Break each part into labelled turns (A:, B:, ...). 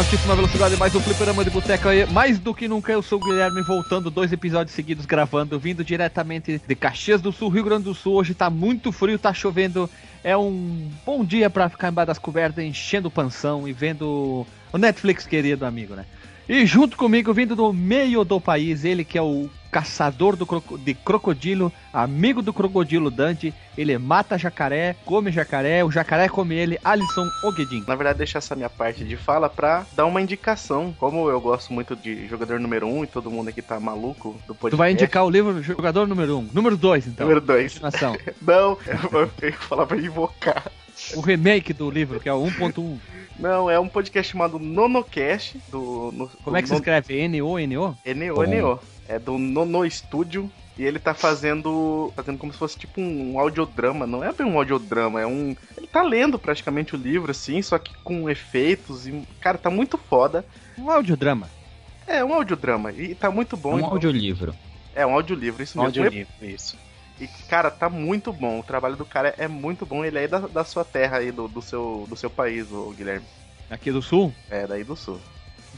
A: Altíssima velocidade mais um fliperama de boteca aí. Mais do que nunca, eu sou o Guilherme, voltando dois episódios seguidos gravando, vindo diretamente de Caxias do Sul, Rio Grande do Sul. Hoje tá muito frio, tá chovendo. É um bom dia pra ficar embaixo das cobertas, enchendo o pansão e vendo o Netflix querido amigo, né? E junto comigo, vindo do meio do país, ele que é o caçador do croco- de crocodilo, amigo do crocodilo Dante. Ele mata jacaré, come jacaré, o jacaré come ele, Alisson Ogedin.
B: Na verdade, deixar essa minha parte de fala pra dar uma indicação. Como eu gosto muito de jogador número 1 um, e todo mundo aqui tá maluco do podcast.
A: Tu vai indicar o livro jogador número 1. Um. Número 2, então.
B: Número 2.
A: Continuação.
B: Não, eu tenho que falar pra invocar.
A: O remake do livro, que é o 1.1.
B: Não, é um podcast chamado Nonocast. Do, no,
A: Como é que se escreve? N-O-N-O?
B: N-O, N-O. É do Nono Studio. E ele tá fazendo. fazendo como se fosse tipo um audiodrama. Não é bem um audiodrama, é um. Ele tá lendo praticamente o livro, assim, só que com efeitos. E, cara, tá muito foda.
A: Um audiodrama.
B: É um audiodrama. E tá muito bom.
C: um
B: então-
C: audiolivro.
B: É um audiolivro, isso mesmo.
D: Audiolivro, isso.
B: E, cara, tá muito bom. O trabalho do cara é muito bom. Ele é da, da sua terra aí, do, do, seu, do seu país, o Guilherme.
A: Aqui do Sul,
B: É, daí do sul.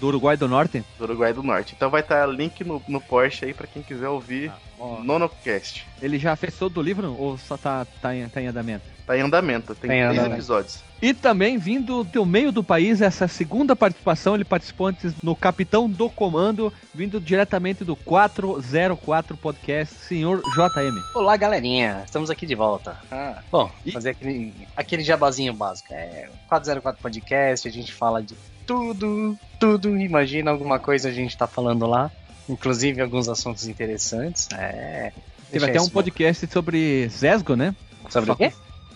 A: Do Uruguai do Norte.
B: Do Uruguai do Norte. Então vai estar link no, no Porsche aí pra quem quiser ouvir
A: Ó,
B: Nonocast.
A: ele já fez todo o livro ou só tá, tá, em, tá em andamento?
B: Tá em andamento, tem
D: Tá em
B: três
D: andamento.
B: episódios.
A: E também vindo do meio do país, essa segunda participação, ele participou antes no Capitão do Comando, vindo diretamente do 404 Podcast, senhor JM.
D: Olá, galerinha. Estamos aqui de volta. Ah, bom,
A: E-
D: fazer aquele, aquele jabazinho básico. É 404 Podcast, a gente fala de tudo, tudo. Imagina alguma coisa a gente tá falando lá. Inclusive alguns assuntos interessantes. É.
A: Teve até um
D: isso-
A: podcast sobre Zesgo, né?
D: Sobre o quê?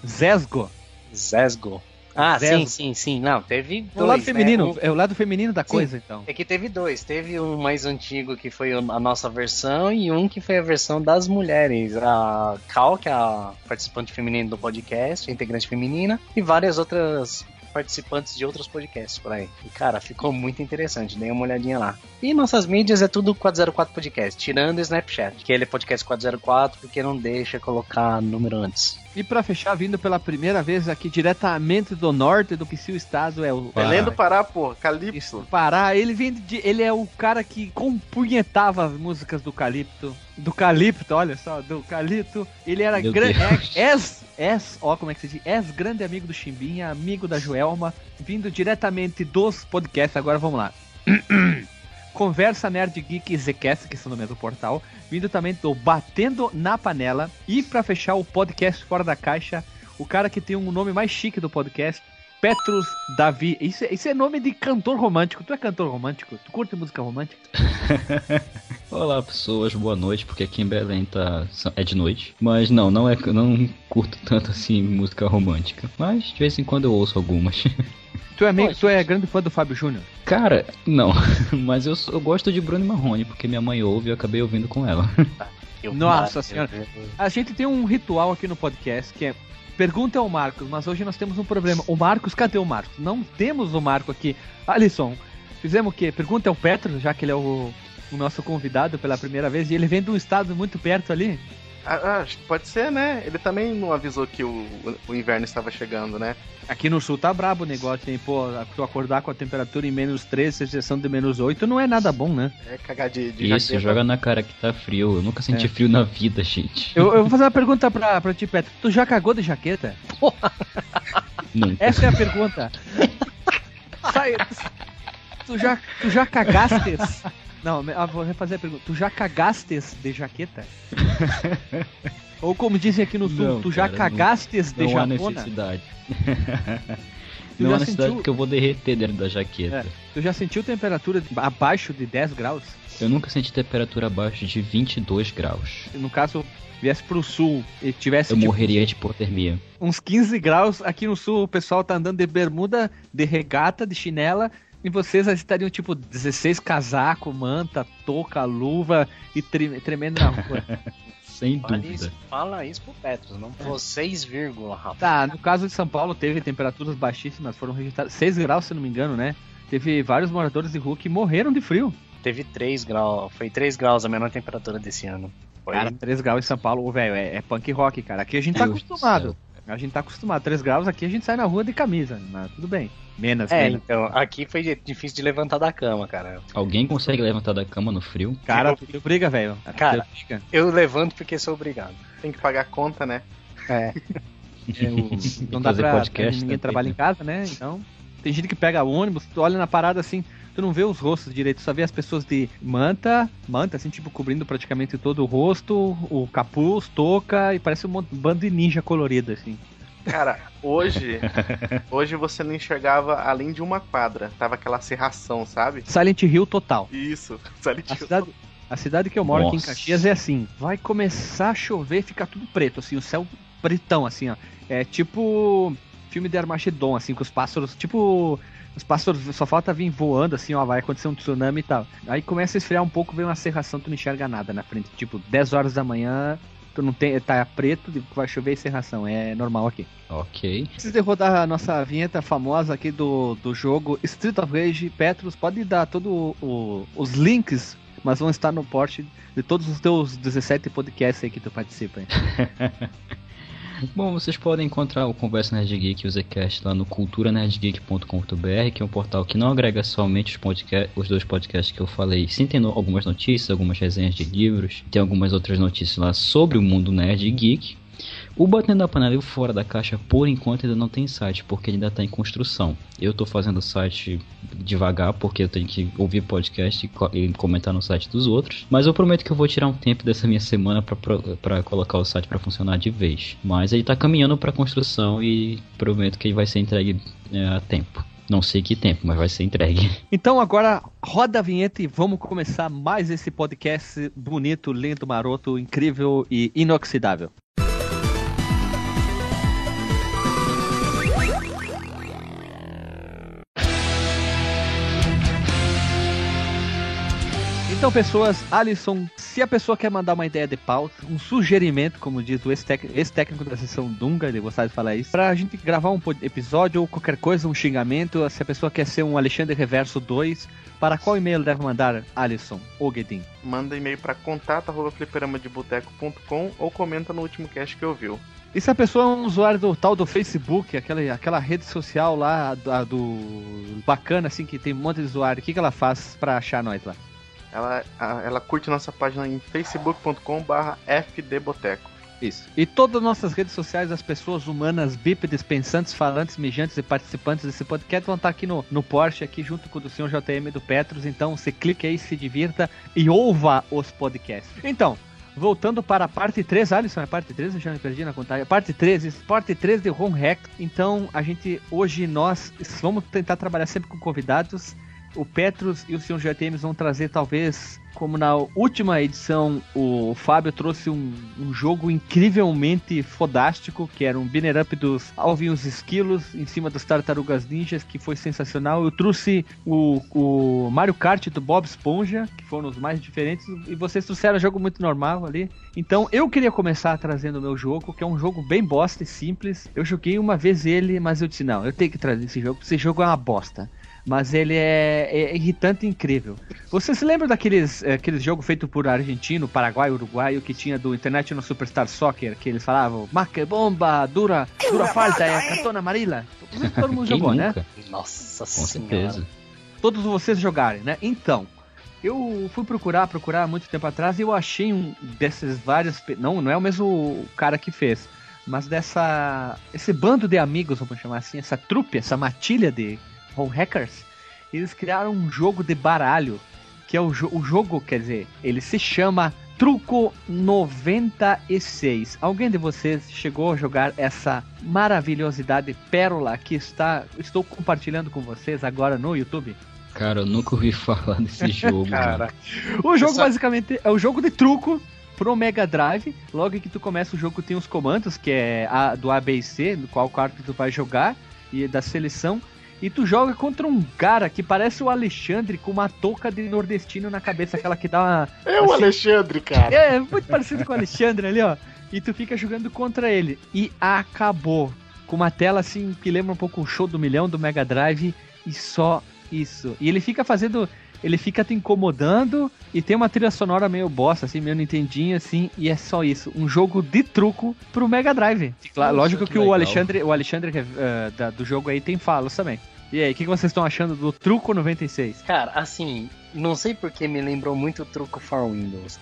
A: Zesgo.
D: Zesgo. Ah,
A: Zesgo.
D: sim, sim, sim. Não, teve dois.
A: o lado
D: né?
A: feminino,
D: Um-
A: é o lado feminino da
D: Sim.
A: coisa, então.
D: É que teve dois. Teve um mais antigo que foi a nossa versão e um que foi a versão das mulheres. A Cal, que é a participante feminina do podcast, a integrante feminina, e várias outras participantes de outros podcasts por aí. E cara, ficou muito interessante. Dei uma olhadinha lá. E nossas mídias é tudo 404 Podcast, tirando o Snapchat, que ele é podcast 404 porque não deixa colocar número antes.
A: E pra fechar, vindo pela primeira vez aqui diretamente do norte do que se o estado é o.
B: Belém do Pará, pô, Calypso.
A: Pará, ele vem de, ele é o cara que compunhetava as músicas do Calipto. Do Calipto, olha só, do Calipto. Ele era grande. És, és, ó, como é que se diz? És grande amigo do Chimbinha, amigo da Joelma, vindo diretamente dos podcasts. Agora vamos lá. Conversa Nerd Geek Zcast, que é o nome do portal, vindo também do Batendo na Panela. E pra fechar o podcast Fora da Caixa, o cara que tem um nome mais chique do podcast, Petrus Davi. Isso, é- isso é nome de cantor romântico. Tu é cantor romântico? Tu curte música romântica?
C: Olá pessoas, boa noite, porque aqui em Belém tá, é de noite. Mas não, não é, não curto tanto assim música romântica. Mas de vez em quando eu ouço algumas.
A: Tu é, amigo,
D: Poxa.
A: tu é grande fã do Fábio Júnior.
C: Cara, não. Mas eu, eu gosto de Bruno e Marrone, porque minha mãe ouve e eu acabei ouvindo com ela.
D: Eu-
A: Nossa senhora.
D: eu-
A: A gente tem um ritual aqui no podcast que é Pergunta ao Marcos, mas hoje nós temos um problema. O Marcos, cadê o Marcos? Não temos o Marco aqui. Alisson, fizemos o quê? Pergunta ao Petro, já que ele é o, o nosso convidado pela primeira vez, e ele vem de um estado muito perto ali.
B: Ah, ah, acho que pode ser, né? Ele também não avisou que o, o inverno estava chegando, né?
A: Aqui no sul tá brabo o negócio, hein? Pô, tu acordar com a temperatura em menos 13, exceção de menos 8, não é nada bom, né?
B: É cagar de, de
C: Isso,
B: jaqueta.
C: joga na cara que tá frio. Eu nunca senti
A: É.
C: frio na vida, gente.
A: Eu, eu vou fazer uma pergunta pra, pra ti, Petro. Tu já cagou de jaqueta?
C: Nunca.
A: Essa é a pergunta. Sai, tu, já, tu já cagastes? Não, ah, vou refazer a pergunta. Tu já cagastes de jaqueta? Ou como dizem aqui no sul,
C: Não,
A: tu já
C: cara, não-
A: cagastes de
C: Não há
A: japona?
C: necessidade.
A: Tu
C: não
A: já
C: há necessidade
A: sentiu-
C: porque eu vou derreter dentro da jaqueta.
A: É. Tu já sentiu temperatura abaixo de 10 graus?
C: Eu nunca senti temperatura abaixo de 22 graus.
A: No caso viesse pro sul e tivesse
C: Eu
A: tipo,
C: morreria de hipotermia.
A: uns 15 graus, aqui no sul o pessoal tá andando de bermuda, de regata, de chinela, e vocês estariam tipo 16 casaco, manta, touca, luva e tre- tremendo na rua.
C: Sem
D: Fala
C: dúvida.
D: isso, fala isso pro Petros, não vocês, vírgula, rapaz.
A: Tá, no caso de São Paulo teve temperaturas baixíssimas, foram registradas 6 graus, se não me engano, né? Teve vários moradores de rua que morreram de frio.
D: Teve 3 graus, foi 3 graus a menor temperatura desse ano. Foi
A: Cara, 3 graus em São Paulo, velho, é, é punk rock, cara. Aqui a gente tá
C: Deus
A: acostumado. A gente tá acostumado. 3 graus aqui a gente sai na rua de camisa, mas tudo bem. Menos,
D: É,
A: menos.
D: então, aqui foi difícil de levantar da cama, cara.
C: Alguém consegue levantar da cama no frio?
A: Cara, tu briga, velho.
D: Cara.
A: Briga.
D: Eu levanto porque sou obrigado.
B: Tem que pagar a conta, né?
D: É.
A: É, o- não dá
C: fazer
A: pra,
C: podcast
A: ninguém
C: também,
A: trabalha
C: né?
A: em casa, né? Então, tem gente que pega ônibus, tu olha na parada assim, tu não vê os rostos direito, tu só vê as pessoas de manta, manta assim, tipo, cobrindo praticamente todo o rosto, o capuz, touca e parece um bando de ninja colorido assim.
B: Cara, hoje, hoje você não enxergava além de uma quadra. Tava aquela serração, sabe?
A: Silent Hill total.
B: Isso, Silent
A: A
B: Hill.
A: cidade, a cidade que eu moro aqui em
C: Nossa.
A: Caxias é assim, vai começar a chover, fica tudo preto, assim, o céu pretão, assim, ó. É tipo filme de Armagedon, assim, com os pássaros, tipo... Os pássaros só falta vir voando, assim, ó, vai acontecer um tsunami e tal. Aí começa a esfriar um pouco, vem uma serração, tu não enxerga nada na frente. Tipo, 10 horas da manhã, tu não tem, tá preto, vai chover e serração, é normal aqui.
C: Ok.
A: Antes de rodar a nossa vinheta famosa aqui do, do jogo Street of Rage, Petrus, pode dar todos os links, mas vão estar no porte de todos os teus 17 podcasts aí que tu participa.
C: Bom, vocês podem encontrar o Conversa Nerd Geek e o Zcast lá no culturanerdgeek.com.br, que é um portal que não agrega somente os, os dois podcasts que eu falei, sim tem no- algumas notícias, algumas resenhas de livros, tem algumas outras notícias lá sobre o mundo nerd geek. O Batendo da Panela e o Fora da Caixa, por enquanto, ainda não tem site, porque ele ainda está em construção. Eu estou fazendo o site devagar, porque eu tenho que ouvir podcast e, e comentar no site dos outros. Mas eu prometo que eu vou tirar um tempo dessa minha semana para colocar o site para funcionar de vez. Mas ele está caminhando para construção e prometo que ele vai ser entregue é, a tempo. Não sei que tempo, mas vai ser entregue.
A: Então agora roda a vinheta e vamos começar mais esse podcast bonito, lindo, maroto, incrível e inoxidável. Então, pessoas, Alisson, se a pessoa quer mandar uma ideia de pauta, um sugerimento, como diz o ex-técnico da sessão Dunga, ele gostava de falar isso, pra gente gravar um episódio ou qualquer coisa, um xingamento, se a pessoa quer ser um Alexandre Reverso 2, para qual e-mail deve mandar, Alisson ou Guedin?
B: Manda e-mail pra contato@fliperamadeboteco.com ou comenta no último cast que ouviu.
A: E se a pessoa é um usuário do tal do Facebook, aquela, aquela rede social lá do, do bacana, assim, que tem um monte de usuário, o que, que ela faz pra achar nós lá?
B: Ela, ela curte nossa página em facebook.com/fdboteco.
A: Isso. E todas as nossas redes sociais, as pessoas humanas, bípedes, pensantes, falantes, mijantes e participantes desse podcast vão estar aqui no, no Porsche, aqui junto com o do senhor JM do Petros. Então, você clique aí, se divirta e ouva os podcasts. Então, voltando para a parte 3, Alisson, é parte 3? Eu já me perdi na contagem. Parte 3, isso, parte 3 de Home Hack. Então, a gente, hoje, nós vamos tentar trabalhar sempre com convidados. O Petros e o senhor JTM vão trazer, talvez, como na última edição, o Fábio trouxe um, um jogo incrivelmente fodástico, que era um banner up dos Alvin e os Esquilos, em cima das Tartarugas Ninjas, que foi sensacional. Eu trouxe o, o Mario Kart do Bob Esponja, que foram os mais diferentes, e vocês trouxeram um jogo muito normal ali. Então, eu queria começar trazendo o meu jogo, que é um jogo bem bosta e simples. Eu joguei uma vez ele, mas eu disse, não, eu tenho que trazer esse jogo, porque esse jogo é uma bosta mas ele é, é irritante e incrível. Você se lembra daqueles eh, aqueles jogos feitos por argentino, paraguai, uruguaio que tinha do International Superstar Soccer, que eles falavam, marca bomba, dura, dura falta, é cartão amarela. Todo mundo jogou, né?
C: nunca?
D: Nossa
C: Com
D: senhora.
C: certeza.
A: Todos vocês jogarem, né? Então, eu fui procurar, procurar há muito tempo atrás e eu achei um desses vários, não, não é o mesmo cara que fez, mas dessa esse bando de amigos, vamos chamar assim, essa trupe, essa matilha de home hackers, eles criaram um jogo de baralho, que é o, jo- o jogo, quer dizer, ele se chama Truco 96. Alguém de vocês chegou a jogar essa maravilhosidade pérola que está estou compartilhando com vocês agora no YouTube?
C: Cara, eu nunca ouvi falar desse jogo.
B: Cara,
A: O jogo
D: Só-
A: basicamente é o jogo de truco pro Mega Drive. Logo que tu começa o jogo tem os comandos, que é a, do A, B e C, do qual quarto tu vai jogar, e da seleção. E tu joga contra um cara que parece o Alexandre com uma touca de nordestino na cabeça, aquela que dá uma.
B: é o Alexandre, cara.
A: É, muito parecido com o Alexandre ali, ó. E tu fica jogando contra ele. E acabou. Com uma tela assim que lembra um pouco o show do milhão do Mega Drive. E só isso. E ele fica fazendo. ele fica te incomodando e tem uma trilha sonora meio bosta, assim, meio Nintendinho, assim, e é só isso. Um jogo de truco pro Mega Drive. Nossa, Lógico que, que o Alexandre, o Alexandre uh, da, do jogo aí tem falas também. E aí, o que, que vocês estão achando do Truco 96?
D: Cara, assim, não sei porque me lembrou muito o Truco for Windows.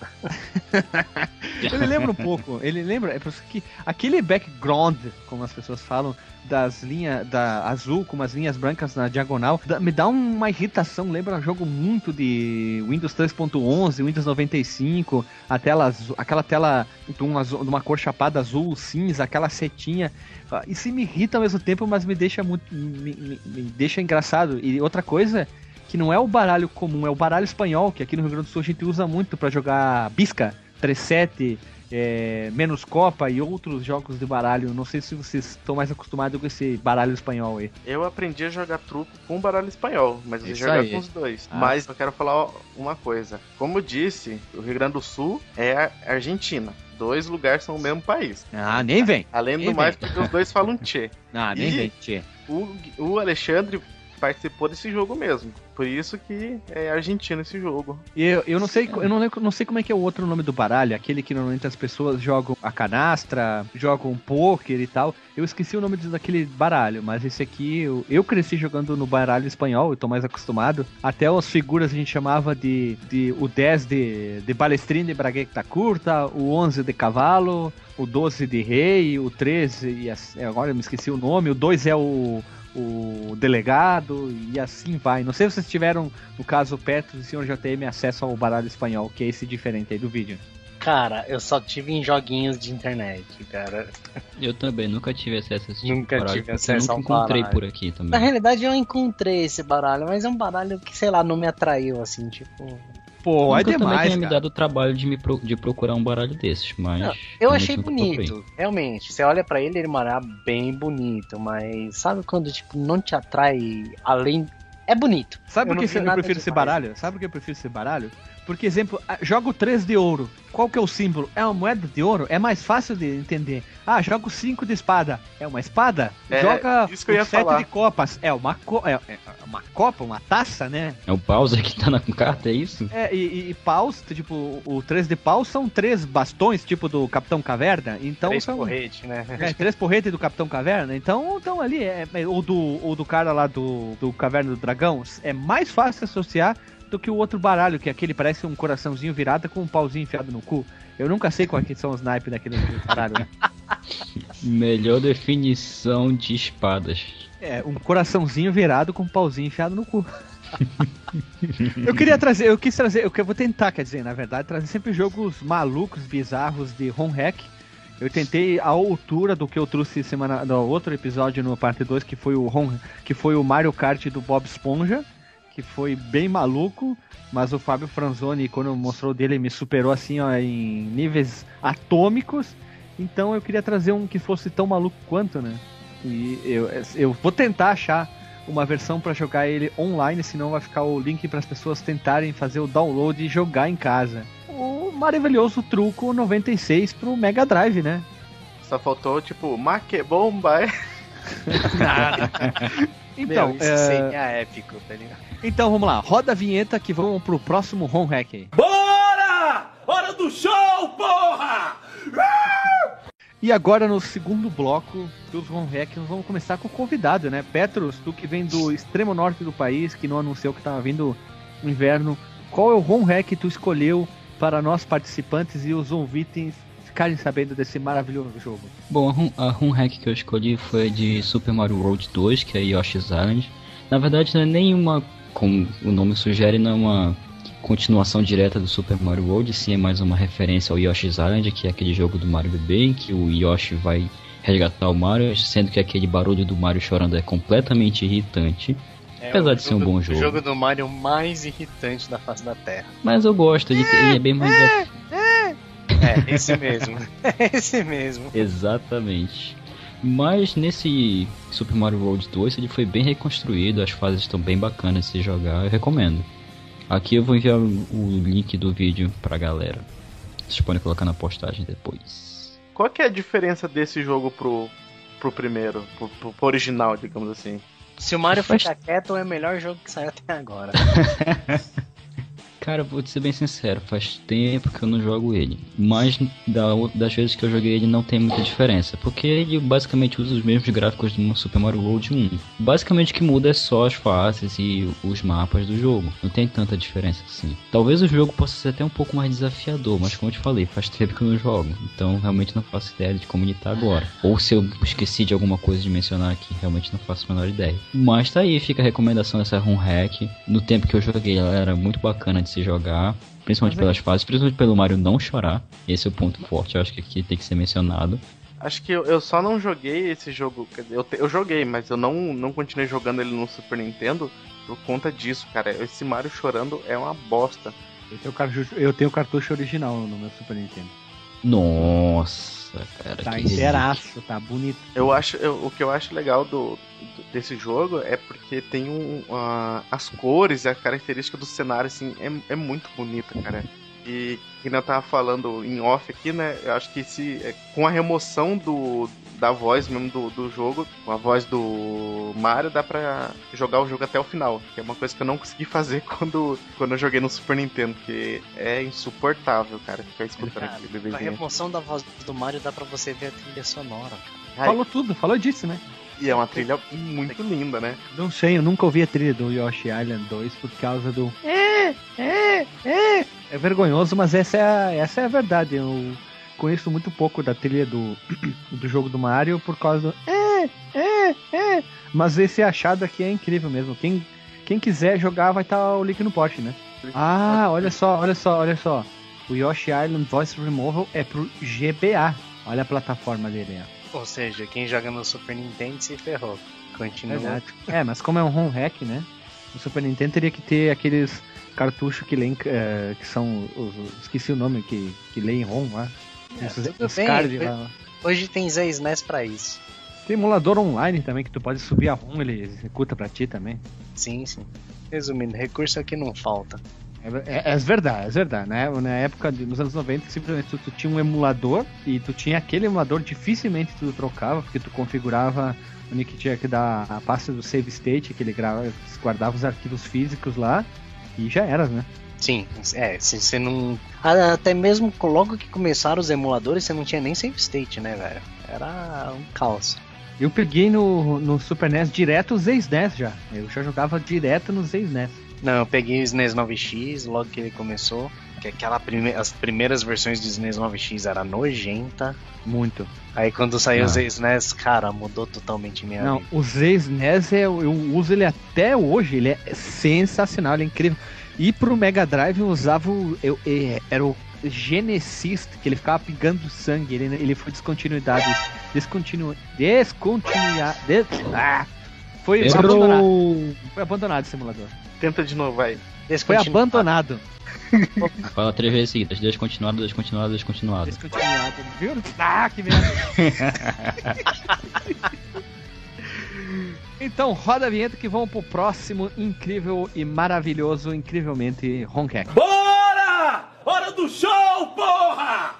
A: ele lembra um pouco, ele lembra, é que aquele background, como as pessoas falam, das linhas da azul com umas linhas brancas na diagonal, me dá uma irritação, lembra um jogo muito de Windows 3.11, Windows 95, a tela azul, aquela tela de uma, de uma cor chapada azul, cinza, aquela setinha. Ah, isso me irrita ao mesmo tempo, mas me deixa muito me, me, me deixa engraçado. E outra coisa que não é o baralho comum, é o baralho espanhol, que aqui no Rio Grande do Sul a gente usa muito para jogar bisca, 3-7, é, menos Copa e outros jogos de baralho. Não sei se vocês estão mais acostumados com esse baralho espanhol aí.
B: Eu aprendi a jogar truco com baralho espanhol, mas eu jogar com os dois. Ah. Mas eu quero falar uma coisa. Como eu disse, o Rio Grande do Sul é a Argentina dois lugares são o mesmo país.
A: Ah, nem vem.
B: Além
A: nem
B: do mais, porque os dois falam tchê.
A: Ah, nem e vem, tchê.
B: O, o Alexandre participou desse jogo mesmo. Por isso que é argentino esse jogo.
A: E eu, eu não sei, eu não, não sei como é que é o outro nome do baralho, aquele que normalmente as pessoas jogam a canastra, jogam poker e tal. Eu esqueci o nome daquele baralho, mas esse aqui eu, eu cresci jogando no baralho espanhol, eu tô mais acostumado. Até as figuras a gente chamava de, de o 10 de, de balestrinha de bragueta curta, o 11 de cavalo, o 12 de rei, o 13, e agora eu me esqueci o nome, o 2 é o o delegado e assim vai. Não sei se vocês tiveram, no caso, Petros e o Sr. JTM, acesso ao baralho espanhol, que é esse diferente aí do vídeo.
D: Cara, eu só tive em joguinhos de internet, cara.
C: Eu também nunca tive acesso a esse
D: tipo Nunca tive acesso
C: nunca encontrei por aqui também.
D: Na realidade, eu encontrei esse baralho, mas é um baralho que, sei lá, não me atraiu, assim, tipo...
A: Pô, é demais,
C: também
A: tenha
C: me dado o trabalho de, me pro, de procurar um baralho desses, mas... Não,
D: eu achei bonito, realmente. Você olha para ele, ele é bem bonito, mas sabe quando, tipo, não te atrai além... É bonito.
A: Sabe por que eu, eu prefiro esse baralho? Sabe por que eu prefiro esse baralho? Porque, exemplo, jogo 3 de ouro. Qual que é o símbolo? É uma moeda de ouro? É mais fácil de entender. Ah, jogo 5 de espada. É uma espada?
B: É,
A: Joga
B: isso que eu ia 7 falar.
A: de copas. É uma, co é, é, uma copa, uma taça, né?
C: É o Bowser que tá na carta, é isso?
A: É, e, e paus, tipo, o 3 de paus são três bastões, tipo do Capitão Caverna. Então
D: três
A: são.
D: porrete, né?
A: É, três porretes do Capitão Caverna. Então, então ali, é, é, ou, do, ou do cara lá do, do Caverna do Dragão, é mais fácil associar do que o outro baralho, que é aquele parece um coraçãozinho virado com um pauzinho enfiado no cu. Eu nunca sei qual que são os naipes daquele baralho. Né?
C: Melhor definição de espadas.
A: É, um coraçãozinho virado com um pauzinho enfiado no cu. eu queria trazer, eu quis trazer, eu vou tentar, quer dizer, na verdade, trazer sempre jogos malucos, bizarros de home hack. Eu tentei a altura do que eu trouxe semana no outro episódio no parte 2, que foi o home, que foi o Mario Kart do Bob Esponja que foi bem maluco, mas o Fábio Franzoni, quando mostrou dele, me superou assim ó, em níveis atômicos. Então eu queria trazer um que fosse tão maluco quanto, né? E eu, eu vou tentar achar uma versão para jogar ele online, senão vai ficar o link para as pessoas tentarem fazer o download e jogar em casa. O maravilhoso truco 96 pro Mega Drive, né?
B: Só faltou tipo, maque bomba.
D: então, Meu, isso é... seria épico, tá ligado?
A: Então vamos lá, roda a vinheta que vamos pro próximo home hack aí.
E: Bora! Hora do show, porra!
A: E agora no segundo bloco dos home hack, nós vamos começar com o convidado, né? Petros, tu que vem do extremo norte do país, que não anunciou que estava vindo o inverno, qual é o home hack que tu escolheu para nós participantes e os ouvintes ficarem sabendo desse maravilhoso jogo?
C: Bom, a home hack que eu escolhi foi de Super Mario World 2, que é Yoshi's Island. Na verdade, não é nenhuma como o nome sugere, não é uma continuação direta do Super Mario World, sim é mais uma referência ao Yoshi's Island, que é aquele jogo do Mario bebê, em que o Yoshi vai resgatar o Mario, sendo que aquele barulho do Mario chorando é completamente irritante. É apesar de ser um bom jogo.
D: O jogo do Mario mais irritante da face da Terra.
C: Mas eu gosto, ele, ele é bem mais.
D: É, é esse mesmo. É esse mesmo.
C: Exatamente. Mas nesse Super Mario World 2 ele foi bem reconstruído, as fases estão bem bacanas de se jogar, eu recomendo. Aqui eu vou enviar o link do vídeo pra galera. Vocês podem colocar na postagem depois.
B: Qual que é a diferença desse jogo pro, pro primeiro, pro, pro original, digamos assim?
D: Se o Mario ficar quieto, é o melhor jogo que saiu até agora.
C: Cara, vou te ser bem sincero, faz tempo que eu não jogo ele. Mas da, das vezes que eu joguei ele não tem muita diferença. Porque ele basicamente usa os mesmos gráficos do Super Mario World 1. Basicamente o que muda é só as fases e os mapas do jogo. Não tem tanta diferença assim. Talvez o jogo possa ser até um pouco mais desafiador, mas como eu te falei, faz tempo que eu não jogo. Então realmente não faço ideia de como ele tá agora. Ou se eu esqueci de alguma coisa de mencionar aqui, realmente não faço a menor ideia. Mas tá aí, fica a recomendação dessa ROM hack. No tempo que eu joguei, ela era muito bacana de se jogar. Principalmente pelas fases, principalmente pelo Mario não chorar. Esse é o ponto forte, eu acho que aqui tem que ser mencionado.
B: Acho que eu, eu só não joguei esse jogo. Quer dizer, eu, te- eu joguei, mas eu não, não continuei jogando ele no Super Nintendo por conta disso, cara. Esse Mario chorando é uma bosta.
A: Eu tenho, o cartucho, eu tenho o cartucho original no meu Super Nintendo.
C: Nossa, cara.
A: Tá inteiraço, tá bonito.
B: Eu acho, eu- o que eu acho legal do, do- desse jogo é porque tem um, ah, as cores e a característica do cenário assim é, é muito bonita, cara. E que eu tava falando em off aqui, né? Eu acho que se é, com a remoção do da voz mesmo do, do jogo, com a voz do Mario, dá pra jogar o jogo até o final. Que é uma coisa que eu não consegui fazer quando, quando eu joguei no Super Nintendo, porque é insuportável, cara, ficar escutando
D: Cara,
B: aquele
D: com a remoção da voz do Mario dá pra você ver a trilha sonora.
B: Ai,
A: Falou tudo, falou disso, né?
B: e é uma trilha muito linda, né?
A: Não sei, eu nunca ouvi a trilha do Yoshi Island 2 por causa do. É, é, é. É vergonhoso, mas essa é a, essa é a verdade. Eu conheço muito pouco da trilha do, do jogo do Mario por causa do. É, é, é. Mas esse achado aqui é incrível mesmo. Quem, quem quiser jogar vai estar o link no post, né? Ah, olha só, olha só, olha só. O Yoshi Island Voice Removal é pro GBA. Olha a plataforma dele, ó.
D: Ou seja, quem joga no Super Nintendo se ferrou. Continua.
A: Verdade. É, mas como é um ROM hack, né? O Super Nintendo teria que ter aqueles cartuchos que leem, eh, que são os, os- esqueci o nome que que leem ROM lá.
D: É,
A: os
D: bem,
A: card
D: eu-
A: lá.
D: Hoje tem Zé SNES pra isso.
A: Tem emulador online também que tu pode subir a ROM, ele executa pra ti também.
D: Sim, sim. Resumindo, recurso aqui não falta.
A: É, é, é verdade, é verdade, né? Na época, de, nos anos 90, simplesmente tu, tu tinha um emulador e tu tinha aquele emulador, dificilmente tu trocava, porque tu configurava onde que tinha que dar a pasta do save state, que ele grava, guardava os arquivos físicos lá e já era, né?
D: Sim, é, se você não. Ah, Até mesmo logo que começaram os emuladores, você não tinha nem save state, né, velho? Era um caos.
A: Eu peguei no, no Super NES direto os ex-NES já. Eu já jogava direto nos ex-NES.
D: Não, eu peguei o SNES 9X logo que ele começou. Que aquela prime... as primeiras versões do SNES 9X era nojenta.
A: Muito.
D: Aí quando saiu
C: Ah.
D: os SNES, cara, mudou totalmente minha
A: Não,
D: vida.
A: os ex-NES é, eu uso ele até hoje. Ele é sensacional, ele é incrível. E pro Mega Drive eu usava o. Eu, é, era o Genesis, que ele ficava pingando sangue. Ele, ele foi descontinuidade. Descontinu. Descontinuar. Des, ah, foi abandonado.
C: Errou!
A: Foi abandonado esse simulador.
B: Tenta de novo, vai.
A: Foi abandonado.
C: Fala três vezes seguidas. Descontinuado, descontinuado, descontinuado.
A: Descontinuado. Viu? Ah, que merda. Então, roda a vinheta que vamos pro próximo incrível e maravilhoso, incrivelmente Ronquec.
E: Bora! Hora do show, porra!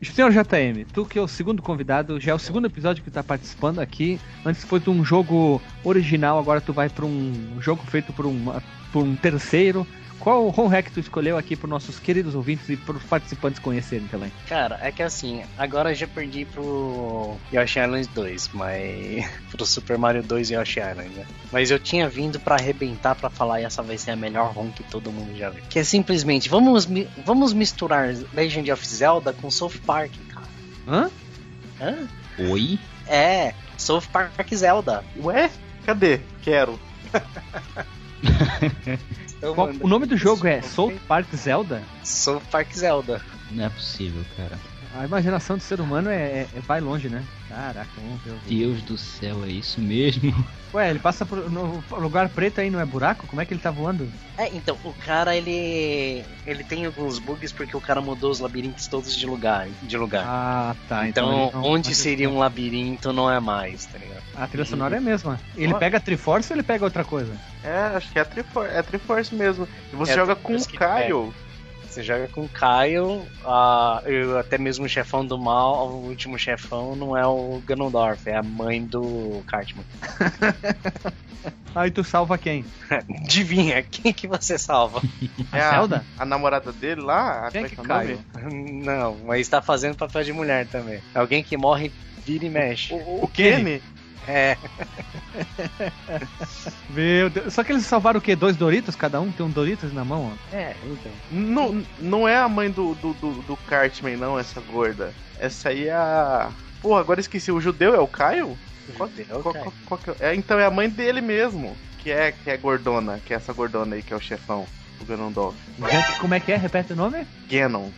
A: Senhor JM, tu que é o segundo convidado, já é o segundo episódio que tu tá participando aqui. Antes foi de um jogo original, agora tu vai pra um jogo feito por um, por um terceiro. Qual o home hack tu escolheu aqui para nossos queridos ouvintes e para os participantes conhecerem também?
D: Cara, é que assim, agora eu já perdi pro Yoshi Island 2, mas. pro Super Mario 2 Yoshi Island, né? Mas eu tinha vindo pra arrebentar pra falar e essa vai ser a melhor ROM que todo mundo já viu. Que é simplesmente, vamos, mi- vamos misturar Legend of Zelda com South Park, cara.
A: Hã?
D: Hã?
C: Oi?
D: É, South Park Zelda.
B: Ué? Cadê? Quero.
D: Então,
A: Qual- o nome do jogo é South Park Zelda?
D: South Park Zelda.
C: Não é possível, cara.
A: A imaginação do ser humano é, é- é- vai longe, né? Caraca, vamos ver.
C: Deus do céu, é isso mesmo?
A: Ué, ele passa por, no lugar preto aí, não é buraco? Como é que ele tá voando?
D: É, então, o cara, ele. Ele tem alguns bugs porque o cara mudou os labirintos todos de lugar. De lugar.
A: Ah, tá.
D: então,
A: ele não-
D: onde seria um labirinto não é mais, tá ligado?
A: A trilha sonora é a mesma. Ele
B: Ó.
A: pega a Triforce ou ele pega outra coisa?
B: É, acho que é a Triforce, é a Triforce mesmo. E você
D: É
B: joga com o Caio.
D: Você joga com o eu- até mesmo o chefão do mal, o último chefão não é o Ganondorf, é a mãe do Cartman.
A: Aí tu salva quem?
D: Adivinha, quem que você salva?
B: É
A: A Zelda?
B: a namorada dele lá?
A: Quem é que
B: o
A: caiu?
D: Não, mas tá fazendo papel de mulher também. Alguém que morre, vira e mexe.
B: O, o Kenny?
D: É,
A: Meu Deus. Só que eles salvaram o quê? Dois Doritos? Cada um tem um Doritos na mão, ó.
D: é, então.
B: Não, não é a mãe do, do, do, do Cartman, não, essa gorda. Essa aí é a. Pô, agora esqueci. O judeu é o Caio? Qual,
D: Judeu,
B: qual-
D: Caio.
B: qual- qual que é? É, Então é a mãe dele mesmo. Que é, que é gordona. Que é essa gordona aí que é o chefão. O Ganondorf.
A: Gente, Como é que é? Repete o nome?
B: Ganon.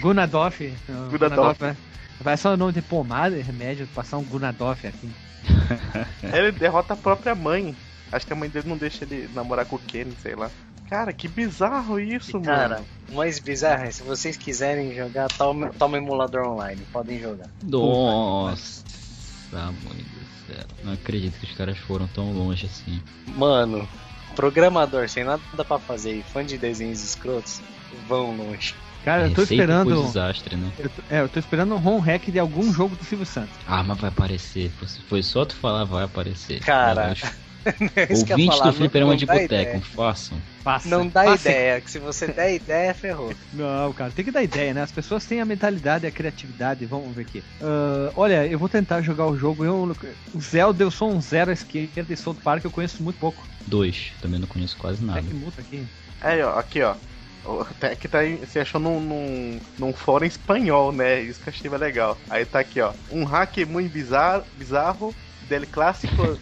A: Gunadoff. Não,
B: Gunadoff.
A: né? Vai só o nome de pomada e remédio, passar um Gunadoff aqui.
B: Ele derrota a própria mãe. Acho que a mãe dele não deixa ele namorar com o Kenny, sei lá. Cara, que bizarro isso,
D: E, cara,
B: mano.
D: o mais bizarro é se vocês quiserem jogar, toma, toma emulador online, podem jogar.
C: Nossa, mãe do céu. Não acredito que os caras foram tão longe assim.
D: Mano, programador sem nada pra fazer e fã de desenhos escrotos, vão longe.
A: Cara, eu tô esperando.
C: desastre, né?
A: Eu tô, é, eu tô esperando um home hack de algum jogo do Silvio Santos.
C: Ah, mas vai aparecer. Foi só tu falar, vai aparecer.
D: Cara, É isso que eu ia
C: Ouvintes
D: falar,
C: do Fliperama de Boteco,
D: ideia.
C: façam.
A: Passa.
D: Não dá
A: Passa.
D: ideia, que se você der ideia, ferrou.
A: Não, cara, tem que dar ideia, né? As pessoas têm a mentalidade e a criatividade. Vamos ver aqui. Ah, olha, eu vou tentar jogar o jogo. Eu, o Zelda, eu sou um zero à esquerda e South Park eu conheço muito pouco.
C: Dois, também não conheço quase nada.
A: que muda aqui.
B: Aí, ó, aqui, ó. Até que tá você achou num, num, num fórum espanhol, né? Isso que eu achei legal. Aí tá aqui, ó. Um hack muito bizarro, bizarro del clássico.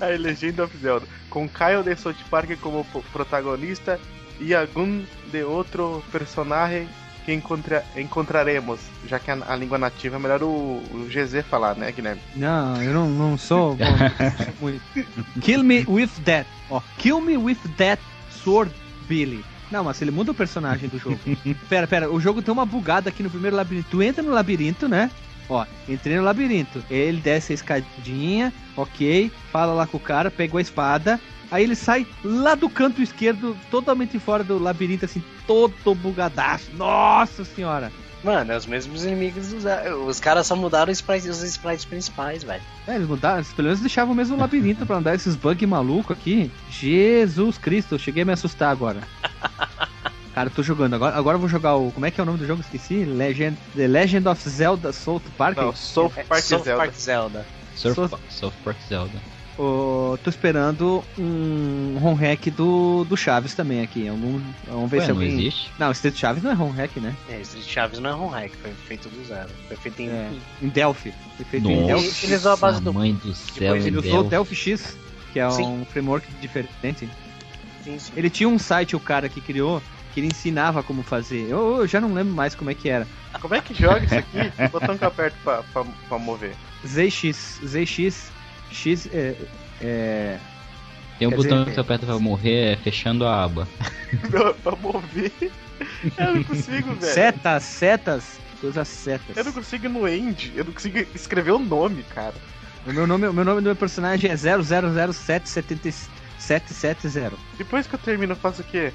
B: Aí, Legend of Zelda. Com Kyle de South Park como protagonista e algum de outro personagem que encontra, encontraremos. Já que a, a língua nativa é melhor o, o GZ falar, né, Guilherme?
A: Não, eu não, não sou bom. muito. Kill me with that. Ó, kill me with that sword, Billy. Não, mas ele muda o personagem do jogo. pera, pera, o jogo tem uma bugada aqui no primeiro labirinto. Tu entra no labirinto, né? Ó, entrei no labirinto. Ele desce a escadinha, ok. Fala lá com o cara, pegou a espada. Aí ele sai lá do canto esquerdo, totalmente fora do labirinto, assim, todo bugadaço. Nossa senhora!
D: Mano, é os mesmos inimigos dos. Os caras só mudaram os sprites, os sprites principais, velho.
A: É, eles mudaram, pelo menos deixavam o mesmo labirinto pra andar esses bugs malucos aqui. Jesus Cristo, eu cheguei a me assustar agora. Cara, eu tô jogando. Agora, agora eu vou jogar o. Como é que é o nome do jogo? Esqueci. Legend, The Legend of Zelda South Park.
B: Não, South
D: É,
B: Park
D: South
B: Zelda.
D: Park Zelda.
C: Surf, South Park Zelda.
A: Ô, tô esperando um home hack do, do Chaves também aqui. Algum, vamos ver
C: Ué,
A: se
C: não
A: alguém.
C: existe?
A: Não, Street Chaves não é home hack, né?
D: É, Street Chaves não é home hack, foi feito do zero. Foi feito em.
A: É. Em Delphi. Foi feito em
C: Nossa,
A: Delphi.
D: Ele usou a base do-
C: mãe do céu,
A: Ele
C: em
A: usou o
C: Delphi.
A: X, que é um
D: Sim.
A: framework diferente.
D: Sim, sim.
A: Ele tinha um site, o cara que criou, que ele ensinava como fazer. Eu, eu já não lembro mais como é que era.
B: Como é que joga isso aqui? Botão que eu aperto pra, pra, pra mover?
A: ZX. ZX. X é. é
C: Tem um
A: Quer
C: botão
A: dizer-
C: que tu aperta pra morrer é fechando a aba.
B: Não, pra mover. Eu não consigo, velho.
A: setas, setas. Usa setas.
B: Eu não consigo ir no end. Eu não consigo escrever o nome, cara.
A: O meu nome, o meu nome do meu personagem é 0007770.
B: Depois que eu termino, eu faço o quê?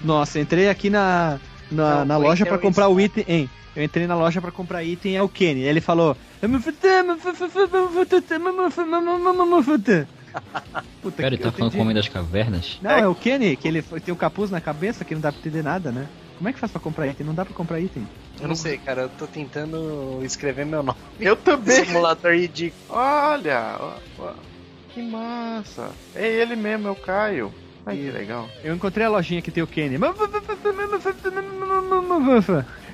A: Nossa, entrei aqui na, na,
D: Não,
A: na loja
D: o
A: comprar o item. Hein, eu entrei na loja pra comprar item é o Kenny. Aí ele falou. Puta
C: Cara, ele
A: que
C: tá
A: eu
C: falando com o Homem das Cavernas?
A: Não, é o Kenny, que ele tem o capuz na cabeça que não dá pra entender nada, né? Como é que faz pra comprar item? Não dá pra comprar item.
D: Eu não sei, cara, eu tô tentando escrever meu nome.
B: Eu também.
D: Simulador ridículo.
B: Olha, ó, ó, que massa. É ele mesmo, é o Caio. Ai, que legal.
A: Eu encontrei a lojinha que tem o Kenny.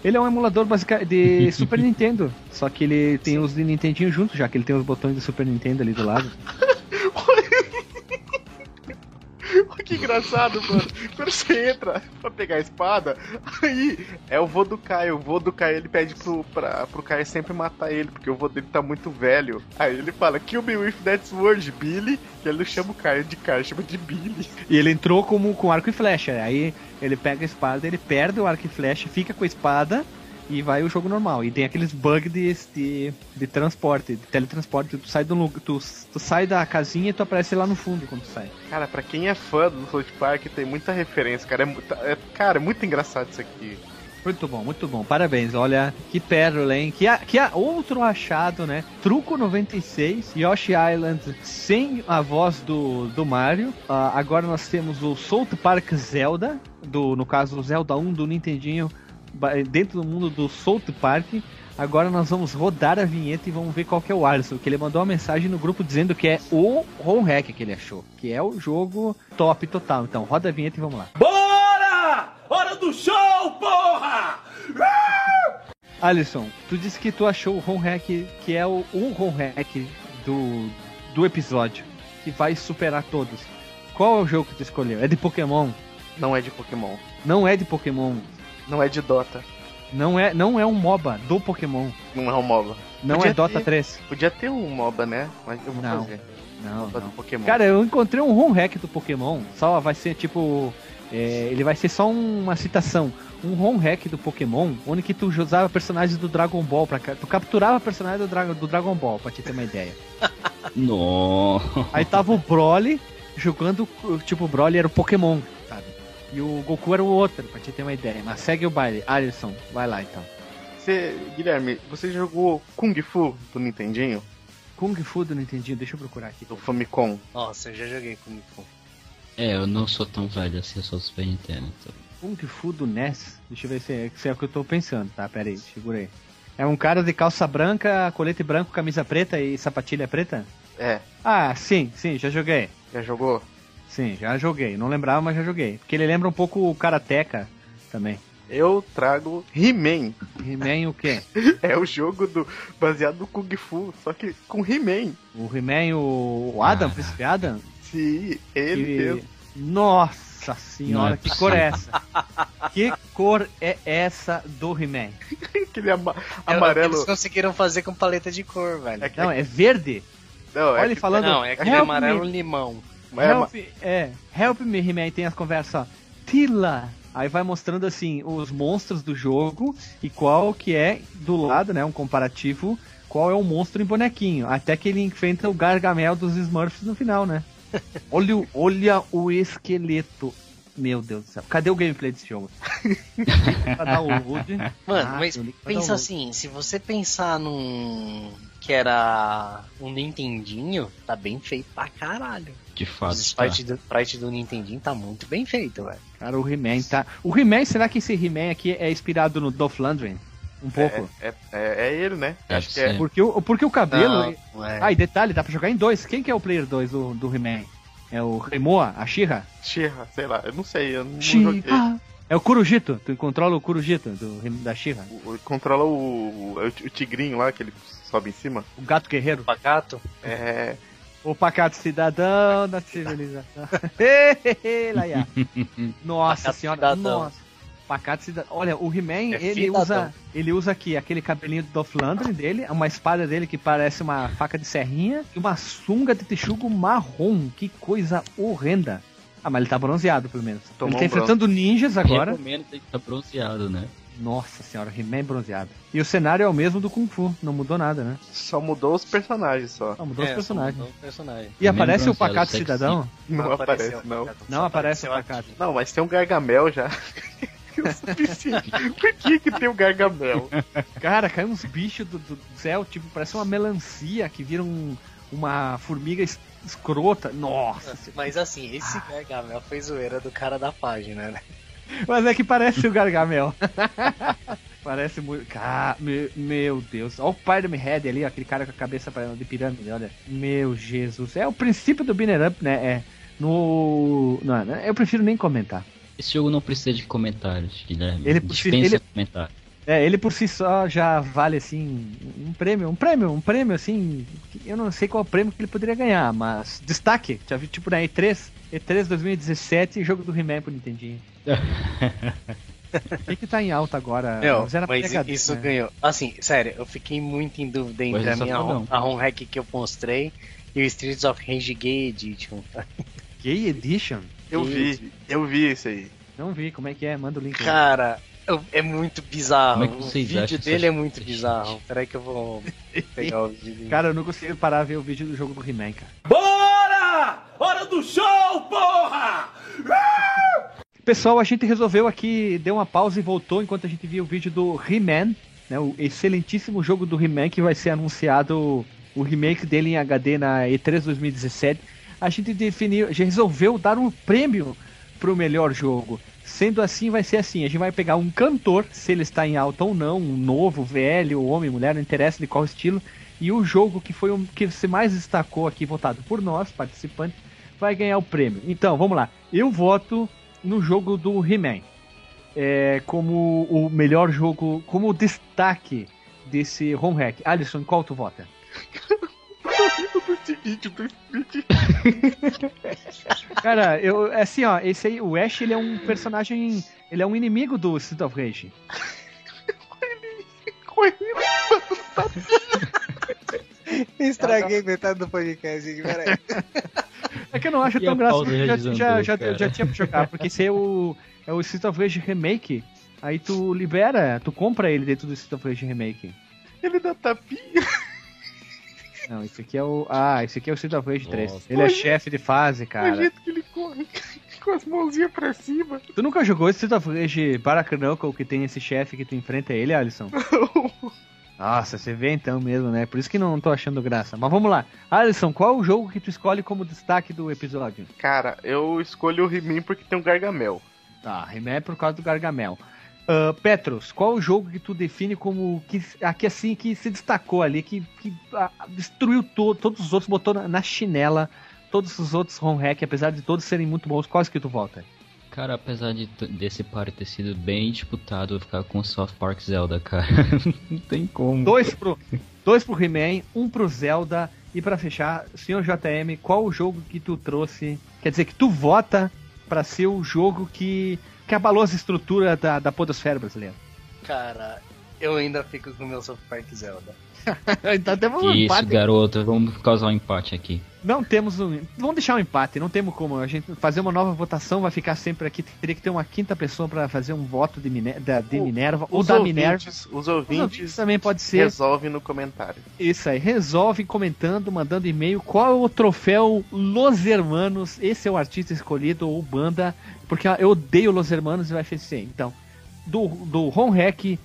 A: Ele é um emulador basica de Super Nintendo. Só que ele tem os de Nintendinho junto, já que ele tem os botões de Super Nintendo ali do lado.
B: Que engraçado, mano. Quando você entra pra pegar a espada, aí é o vô do Caio. O vô do Caio ele pede pro, pra, pro Caio sempre matar ele, porque o vô dele tá muito velho. Aí ele fala, kill me with that sword, Billy. Que ele não chama o Caio de Caio, chama de Billy.
A: E ele entrou como com arco e flecha. Aí ele pega a espada, ele perde o arco e flecha, fica com a espada e vai o jogo normal. E tem aqueles bugs de, de, de transporte, de teletransporte. Tu sai, do, tu, tu sai da casinha e tu aparece lá no fundo quando tu sai.
B: Cara, pra quem é fã do South Park, tem muita referência, cara. É, tá- é- cara, é muito engraçado isso aqui.
A: Muito bom, muito bom. Parabéns. Olha, que pérola, hein? Que, a, que a, outro achado, né? Truco 96, Yoshi Island sem a voz do, do Mario. Uh, agora nós temos o South Park Zelda, do, no caso o Zelda 1 do Nintendinho, dentro do mundo do South Park. Agora nós vamos rodar a vinheta e vamos ver qual que é o Alisson, que ele mandou uma mensagem no grupo dizendo que é o home hack que ele achou, que é o jogo top total. Então roda a vinheta e vamos lá.
E: Bora! Hora do show, porra!
A: Alisson, tu disse que tu achou o home hack que é o, o home hack do, do episódio, que vai superar todos. Qual é o jogo que tu escolheu? É de Pokémon?
B: Não é de Pokémon.
A: Não é de Pokémon.
B: Não é de Dota.
A: Não é, não é um MOBA do Pokémon.
B: Não é um MOBA.
A: Não
B: Podia
A: é Dota
B: ter-
A: 3.
B: Podia ter um MOBA, né? Mas eu vou
A: Não.
B: fazer.
A: Não,
B: MOBA
A: não.
B: do Pokémon.
A: Cara, eu encontrei um home hack do Pokémon. Só vai ser tipo. é, ele vai ser só uma citação. Um home hack do Pokémon, onde que tu usava personagens do Dragon Ball pra Tu capturava personagens do, Dra do Dragon Ball, pra te ter uma ideia.
C: No.
A: Aí tava o Broly jogando. Tipo, o Broly era o Pokémon? E o Goku era o outro, pra te ter uma ideia. Mas segue o baile. Alisson, vai lá então.
B: Você, Guilherme, você jogou Kung Fu do Nintendinho?
A: Kung Fu do Nintendinho, deixa eu procurar aqui.
B: Do Famicom?
D: Nossa, eu já joguei Kung Fu.
C: É, eu não sou tão velho assim, eu sou Super Nintendo. Então.
A: Kung Fu do NES? Deixa eu ver se é, se é o que eu tô pensando, tá? Pera aí, segura aí. É um cara de calça branca, colete branco, camisa preta e sapatilha preta?
B: É.
A: Ah, sim, sim, já joguei.
B: Já jogou?
A: Sim, já joguei. Não lembrava, mas já joguei. Porque ele lembra um pouco o Karateka também.
B: Eu trago He-Man.
A: He-Man o quê?
B: É o jogo do baseado no Kung Fu, só que com He-Man.
A: O He-Man, o, o Adam,
C: Ah.
A: Príncipe Adam?
B: Sim, ele
A: Que-
B: mesmo.
A: Nossa senhora,
C: é
A: que cor é essa? que cor é essa do He-Man?
B: Aquele ama-
D: É o
B: amarelo.
D: que Eles conseguiram fazer com paleta de cor, velho.
B: É que-
A: Não, é verde?
B: Não,
A: Olha
B: é
A: ele
B: que-
A: falando.
D: Não, é aquele
A: "Help
D: amarelo
A: me."
D: limão.
B: É
A: Help, é, help me, He-Man, tem as conversas. Tila. Aí vai mostrando assim os monstros do jogo e qual que é do lado, né, um comparativo, qual é o monstro em bonequinho, até que ele enfrenta o Gargamel dos Smurfs no final, né? Olha, o- olha o esqueleto. Meu Deus do céu. Cadê o gameplay desse jogo? pra dar o Wood.
D: Mano,
A: Ah,
D: mas pensa
A: download.
D: assim, se você pensar num que era um Nintendinho, tá bem feito pra caralho.
C: De fato.
D: Os
C: Tá.
D: sprite do, sprite do Nintendinho tá muito bem feito, velho.
A: Cara, o He-Man tá. O He-Man, será que esse He-Man aqui é inspirado no Dolph Lundgren? Um pouco.
B: É, é, é, é ele, né?
C: Deve
B: Acho que é.
A: Porque, o, porque o cabelo.
D: Não, não é.
A: Ah, e detalhe, dá pra jogar em dois. Quem que é o player 2 do, do He-Man? É o Remoa, a Shira?
B: Shira, sei lá, eu não sei, eu não joguei.
A: É o Kurujito, tu controla o Kurujito do, da Shira.
B: O- o- Controla o, o, o tigrinho lá que ele sobe em cima.
A: O gato guerreiro.
D: Pacato?
B: É.
A: O pacato cidadão da civilização. Lá ia. Nossa
D: Pacato
A: senhora,
D: cidadão.
A: nossa. Pacato cidadão. Olha, o He-Man,
D: É
A: ele
D: cidadão.
A: usa, ele usa aqui aquele cabelinho do Dolph Lundgren dele, uma espada dele que parece uma faca de serrinha e uma sunga de texugo marrom. Que coisa horrenda. Ah, mas ele tá bronzeado, pelo menos.
B: Tomou
A: ele tá
B: um
A: enfrentando ninjas agora.
C: Recomendo tem que estar bronzeado, né?
A: Nossa senhora, He-Man bronzeado. E o cenário é o mesmo do Kung Fu, não mudou nada, né?
B: Só mudou os personagens só.
A: Só mudou
D: É,
A: os personagens.
D: mudou o personagem.
A: E aparece o Pacato
C: sexy.
A: Cidadão?
B: Não, aparece, não.
D: Pacato.
A: Não
D: Só
A: aparece o Pacato.
D: aqui.
B: Não, mas tem um Gargamel já. Por que que tem o Gargamel?
A: Cara, cai uns bichos do, do céu, tipo, parece uma melancia que vira um- uma formiga es- escrota. Nossa senhora.
D: Mas assim, esse Gargamel foi zoeira do cara da página, né?
A: Mas é que parece o Gargamel. parece muito. Cara, meu, meu Deus. Olha o Pyramid Head ali, ó, aquele cara com a cabeça de pirâmide, olha. Meu Jesus. É o princípio do Binner Up, né? É. No. Não, não, eu prefiro nem comentar.
C: Esse jogo não precisa de comentários, Guilherme.
A: Ele
C: Dispensa
A: ele-
C: comentários.
A: É, ele por si só já vale assim um prêmio, um prêmio, um prêmio assim, eu não sei qual prêmio que ele poderia ganhar, mas destaque, já vi tipo na E3, E3 2017, jogo do He-Man pro Nintendinho. O que que tá em alta agora?
D: Meu,
A: Era
D: mas
A: PHD,
D: isso
A: né?
D: ganhou. Assim, sério, eu fiquei muito em dúvida entre
C: Coisa
D: a minha home, a home hack que eu mostrei e o Streets of Rage Gay Edition.
A: Gay Edition?
B: Eu vi, eu vi isso aí.
A: Não vi, como é que é? Manda o link. aí.
D: Cara, eu- é muito bizarro.
C: Como é que
D: o vídeo
C: acham
D: dele é muito bizarro. Peraí que eu vou pegar o vídeo.
A: Cara, eu não consigo parar a ver o vídeo do jogo do He-Man, cara.
E: Bora! Hora do show, porra!
A: Pessoal, a gente resolveu aqui, deu uma pausa e voltou enquanto a gente via o vídeo do He-Man, né, o excelentíssimo jogo do He-Man que vai ser anunciado o remake dele em HD na E3 2017. A gente definiu, já resolveu dar um prêmio pro melhor jogo. Sendo assim, vai ser assim: a gente vai pegar um cantor, se ele está em alta ou não, um novo, velho, homem, mulher, não interessa de qual estilo, e o jogo que foi o que se mais destacou aqui, votado por nós, participantes, vai ganhar o prêmio. Então, vamos lá. Eu voto no jogo do He-Man. É, como o melhor jogo, como o destaque desse home hack. Alisson, qual tu vota? Cara, eu assim, ó, esse aí, o Ash, ele é um personagem, ele é um inimigo do Street of Rage.
F: Estraguei metade do podcast, gente, peraí.
A: É que eu não acho
C: E
A: tão
C: a
A: engraçado,
C: pausa
A: já,
C: já
A: já, já, tinha pra jogar, porque esse é o, é o Street of Rage Remake, aí tu libera, tu compra ele dentro do Street of Rage Remake.
B: Ele dá tapinha.
A: Não, esse aqui é o. Ah, esse aqui é o Street of Rage 3.
C: Nossa.
A: Ele é chefe de fase,
B: O
A: cara.
B: jeito que ele corre com as mãozinhas pra cima.
A: Tu nunca jogou esse Street of Rage que tem esse chefe que tu enfrenta ele, Alisson? Nossa, você vê então mesmo, né? Por isso que não tô achando graça. Mas vamos lá. Alisson, qual o jogo que tu escolhe como destaque do episódio?
B: Cara, eu escolho o He-Man porque tem um Gargamel.
A: Tá, He-Man é por causa do Gargamel. Ah, Petros, qual o jogo que tu define como que aqui assim que se destacou ali, que, que ah, destruiu to- todos os outros, botou na, na chinela todos os outros home hack, apesar de todos serem muito bons, quais que tu volta?
C: Cara, apesar de desse par ter sido bem disputado, eu vou ficar com o South Park Zelda, cara. Não tem como.
A: Dois pro, dois pro He-Man, um pro Zelda e pra fechar, senhor JM, qual o jogo que tu trouxe? Quer dizer que tu vota pra ser o jogo que, que abalou as estruturas da, da podosfera brasileira.
D: Cara, eu ainda fico com o meu South Park Zelda.
A: então temos um
C: Isso,
A: empate.
C: garoto, vamos causar um empate aqui.
A: Não temos um. Vamos deixar um empate, não temos como. A gente fazer uma nova votação vai ficar sempre aqui. Teria que ter uma quinta pessoa pra fazer um voto de, Mine- da, de Minerva ou
B: Os
A: da Minerva.
B: ouvintes, os
A: Os
B: ouvintes
A: ouvintes também pode ser.
B: resolvem no comentário.
A: Isso aí, resolve comentando, mandando e-mail qual é o troféu Los Hermanos. Esse é o artista escolhido ou banda, porque eu odeio Los Hermanos e vai UFC. Então, do, do Home Hack,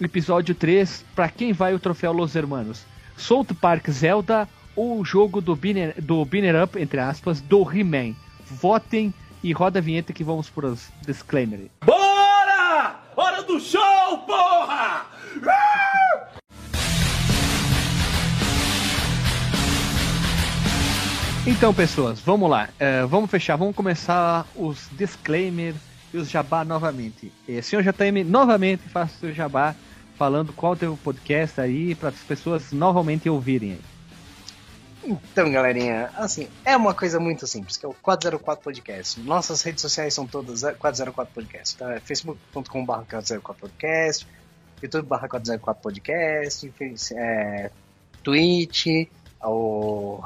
A: episódio 3, pra quem vai o troféu Los Hermanos? South Park Zelda o jogo do Binner, do Binner Up, entre aspas, do He-Man? Votem e roda a vinheta que vamos pros disclaimer.
E: Bora! Hora do show, porra!
A: Então, pessoas, vamos lá. É, vamos fechar, vamos começar os disclaimer e os jabá novamente. E, senhor JM, novamente faça o seu jabá falando qual é o teu podcast aí para as pessoas novamente ouvirem aí.
D: Então, galerinha, assim, é uma coisa muito simples, que é o 404 Podcast. Nossas redes sociais são todas é, 404 Podcast. Então é facebook.com.br 404 Podcast, youtube.br 404 Podcast, é, Twitch, o...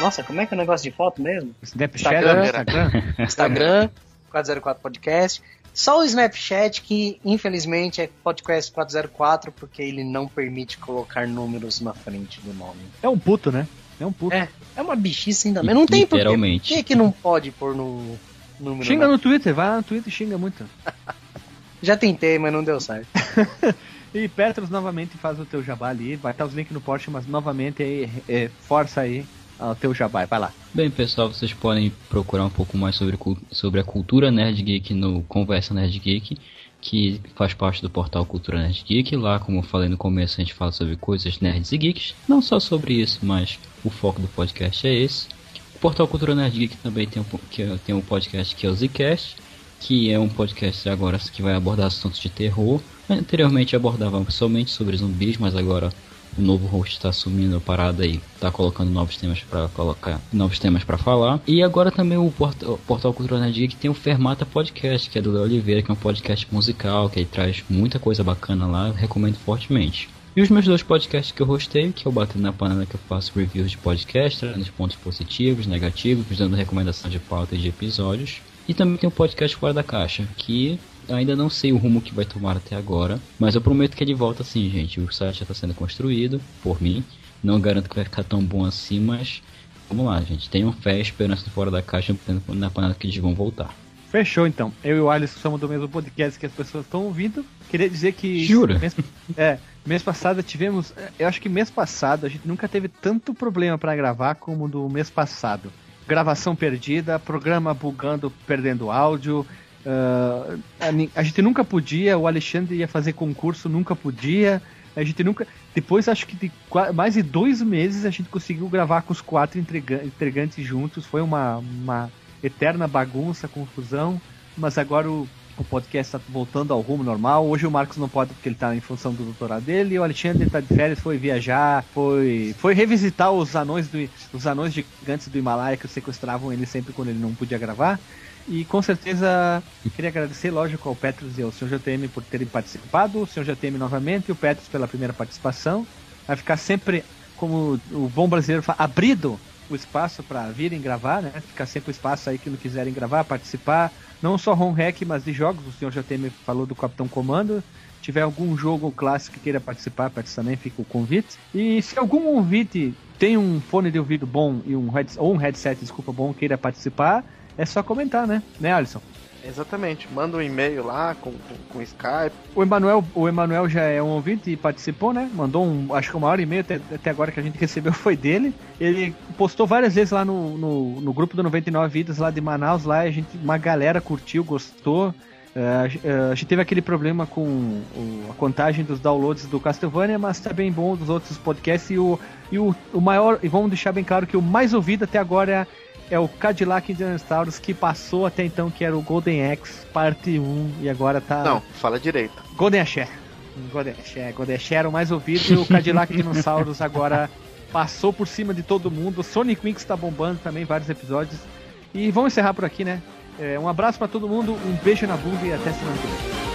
D: Nossa, como é que é o negócio de foto mesmo?
A: Snapchat,
D: Instagram.
A: Instagram.
D: Instagram, 404 Podcast. Só o Snapchat, que infelizmente é podcast 404, porque ele não permite colocar números na frente do nome.
A: É um puto, né? É um puto.
D: É, é uma bichice ainda mesmo. Não tem porquê. Por que, que não pode pôr no número?
A: Xinga no Twitter, vai lá no Twitter e xinga muito.
D: Já tentei, mas não deu certo.
A: E Petros novamente faz o teu jabá ali. Vai estar os links no post, mas novamente aí, é, força aí o teu jabá. Vai lá.
C: Bem, pessoal, vocês podem procurar um pouco mais sobre, sobre a cultura Nerd Geek no Conversa Nerd Geek, que faz parte do portal Cultura Nerd Geek. Lá, como eu falei no começo, a gente fala sobre coisas nerds e geeks. Não só sobre isso, mas o foco do podcast é esse. O portal Cultura Nerd Geek também tem um, que é- tem um podcast que é o Zcast, que é um podcast agora que vai abordar assuntos de terror. Anteriormente abordava somente sobre zumbis, mas agora o novo host está assumindo a parada aí, tá colocando novos temas para colocar, novos temas para falar. E agora também o o Portal Cultura Nerd Geek tem o Fermata Podcast, que é do Léo Oliveira, que é um podcast musical, que traz muita coisa bacana lá, recomendo fortemente. E os meus dois podcasts que eu hostei, que é o Batendo na Panela, que eu faço reviews de podcast, trazendo pontos positivos, negativos, dando recomendação de pauta e de episódios. E também tem o podcast Fora da Caixa, que eu ainda não sei o rumo que vai tomar até agora, mas eu prometo que é de volta sim, gente. O site já está sendo construído por mim. Não garanto que vai ficar tão bom assim, mas vamos lá, gente. Tenham fé, esperança Fora da Caixa, na panela que eles vão voltar.
A: Fechou então. Eu e o Alisson somos do mesmo podcast que as pessoas estão ouvindo. Queria dizer que.
C: Jura?
A: Mês, é, mês passado tivemos. Eu acho que mês passado a gente nunca teve tanto problema para gravar como do mês passado. Gravação perdida, programa bugando, perdendo áudio. Uh, a, a gente nunca podia, o Alexandre ia fazer concurso, nunca podia. A gente nunca. Depois, acho que de mais de dois meses, a gente conseguiu gravar com os quatro entrega- entregantes juntos. Foi uma, uma eterna bagunça, confusão. Mas agora o, o podcast está voltando ao rumo normal. Hoje o Marcos não pode porque ele está em função do doutorado dele. E o Alexandre está de férias, foi viajar, foi, foi revisitar os anões, do, os anões gigantes do Himalaia que sequestravam ele sempre quando ele não podia gravar. E com certeza queria agradecer, lógico, ao Petros e ao Sr. JTM por terem participado, o Sr. JTM novamente e o Petros pela primeira participação. Vai ficar sempre, como o bom brasileiro fala, abrido o espaço para virem gravar, né? Ficar sempre o espaço aí que não quiserem gravar, participar. Não só home hack, mas de jogos. O Sr. JTM falou do Capitão Comando. Se tiver algum jogo clássico que queira participar, Petros também fica o convite. E se algum ouvinte tem um fone de ouvido bom e um headset, ou um headset, desculpa, bom, queira participar, é só comentar, né? Né, Alisson?
B: Exatamente. Manda um e-mail lá com, com, com Skype.
A: O Emanuel, o Emanuel já é um ouvinte e participou, né? Mandou um, acho que o maior e-mail até, até agora que a gente recebeu foi dele. Ele postou várias vezes lá no, no, no grupo do 99 Vidas lá de Manaus, lá a gente, uma galera curtiu, gostou. É, a gente teve aquele problema com a contagem dos downloads do Castlevania, mas tá bem bom dos outros podcasts e o, e o, o maior, e vamos deixar bem claro que o mais ouvido até agora é, é o Cadillac Dinosaurus que passou até então, que era o Golden Axe parte 1 e agora tá
B: Não, fala direito.
A: Golden Axé. Golden Axé, Golden Axé era o mais ouvido e o Cadillac Dinosaurus agora passou por cima de todo mundo. Sonic Winx tá bombando também, vários episódios. E vamos encerrar por aqui, né? É, um abraço pra todo mundo, um beijo na bunda e até semana que vem.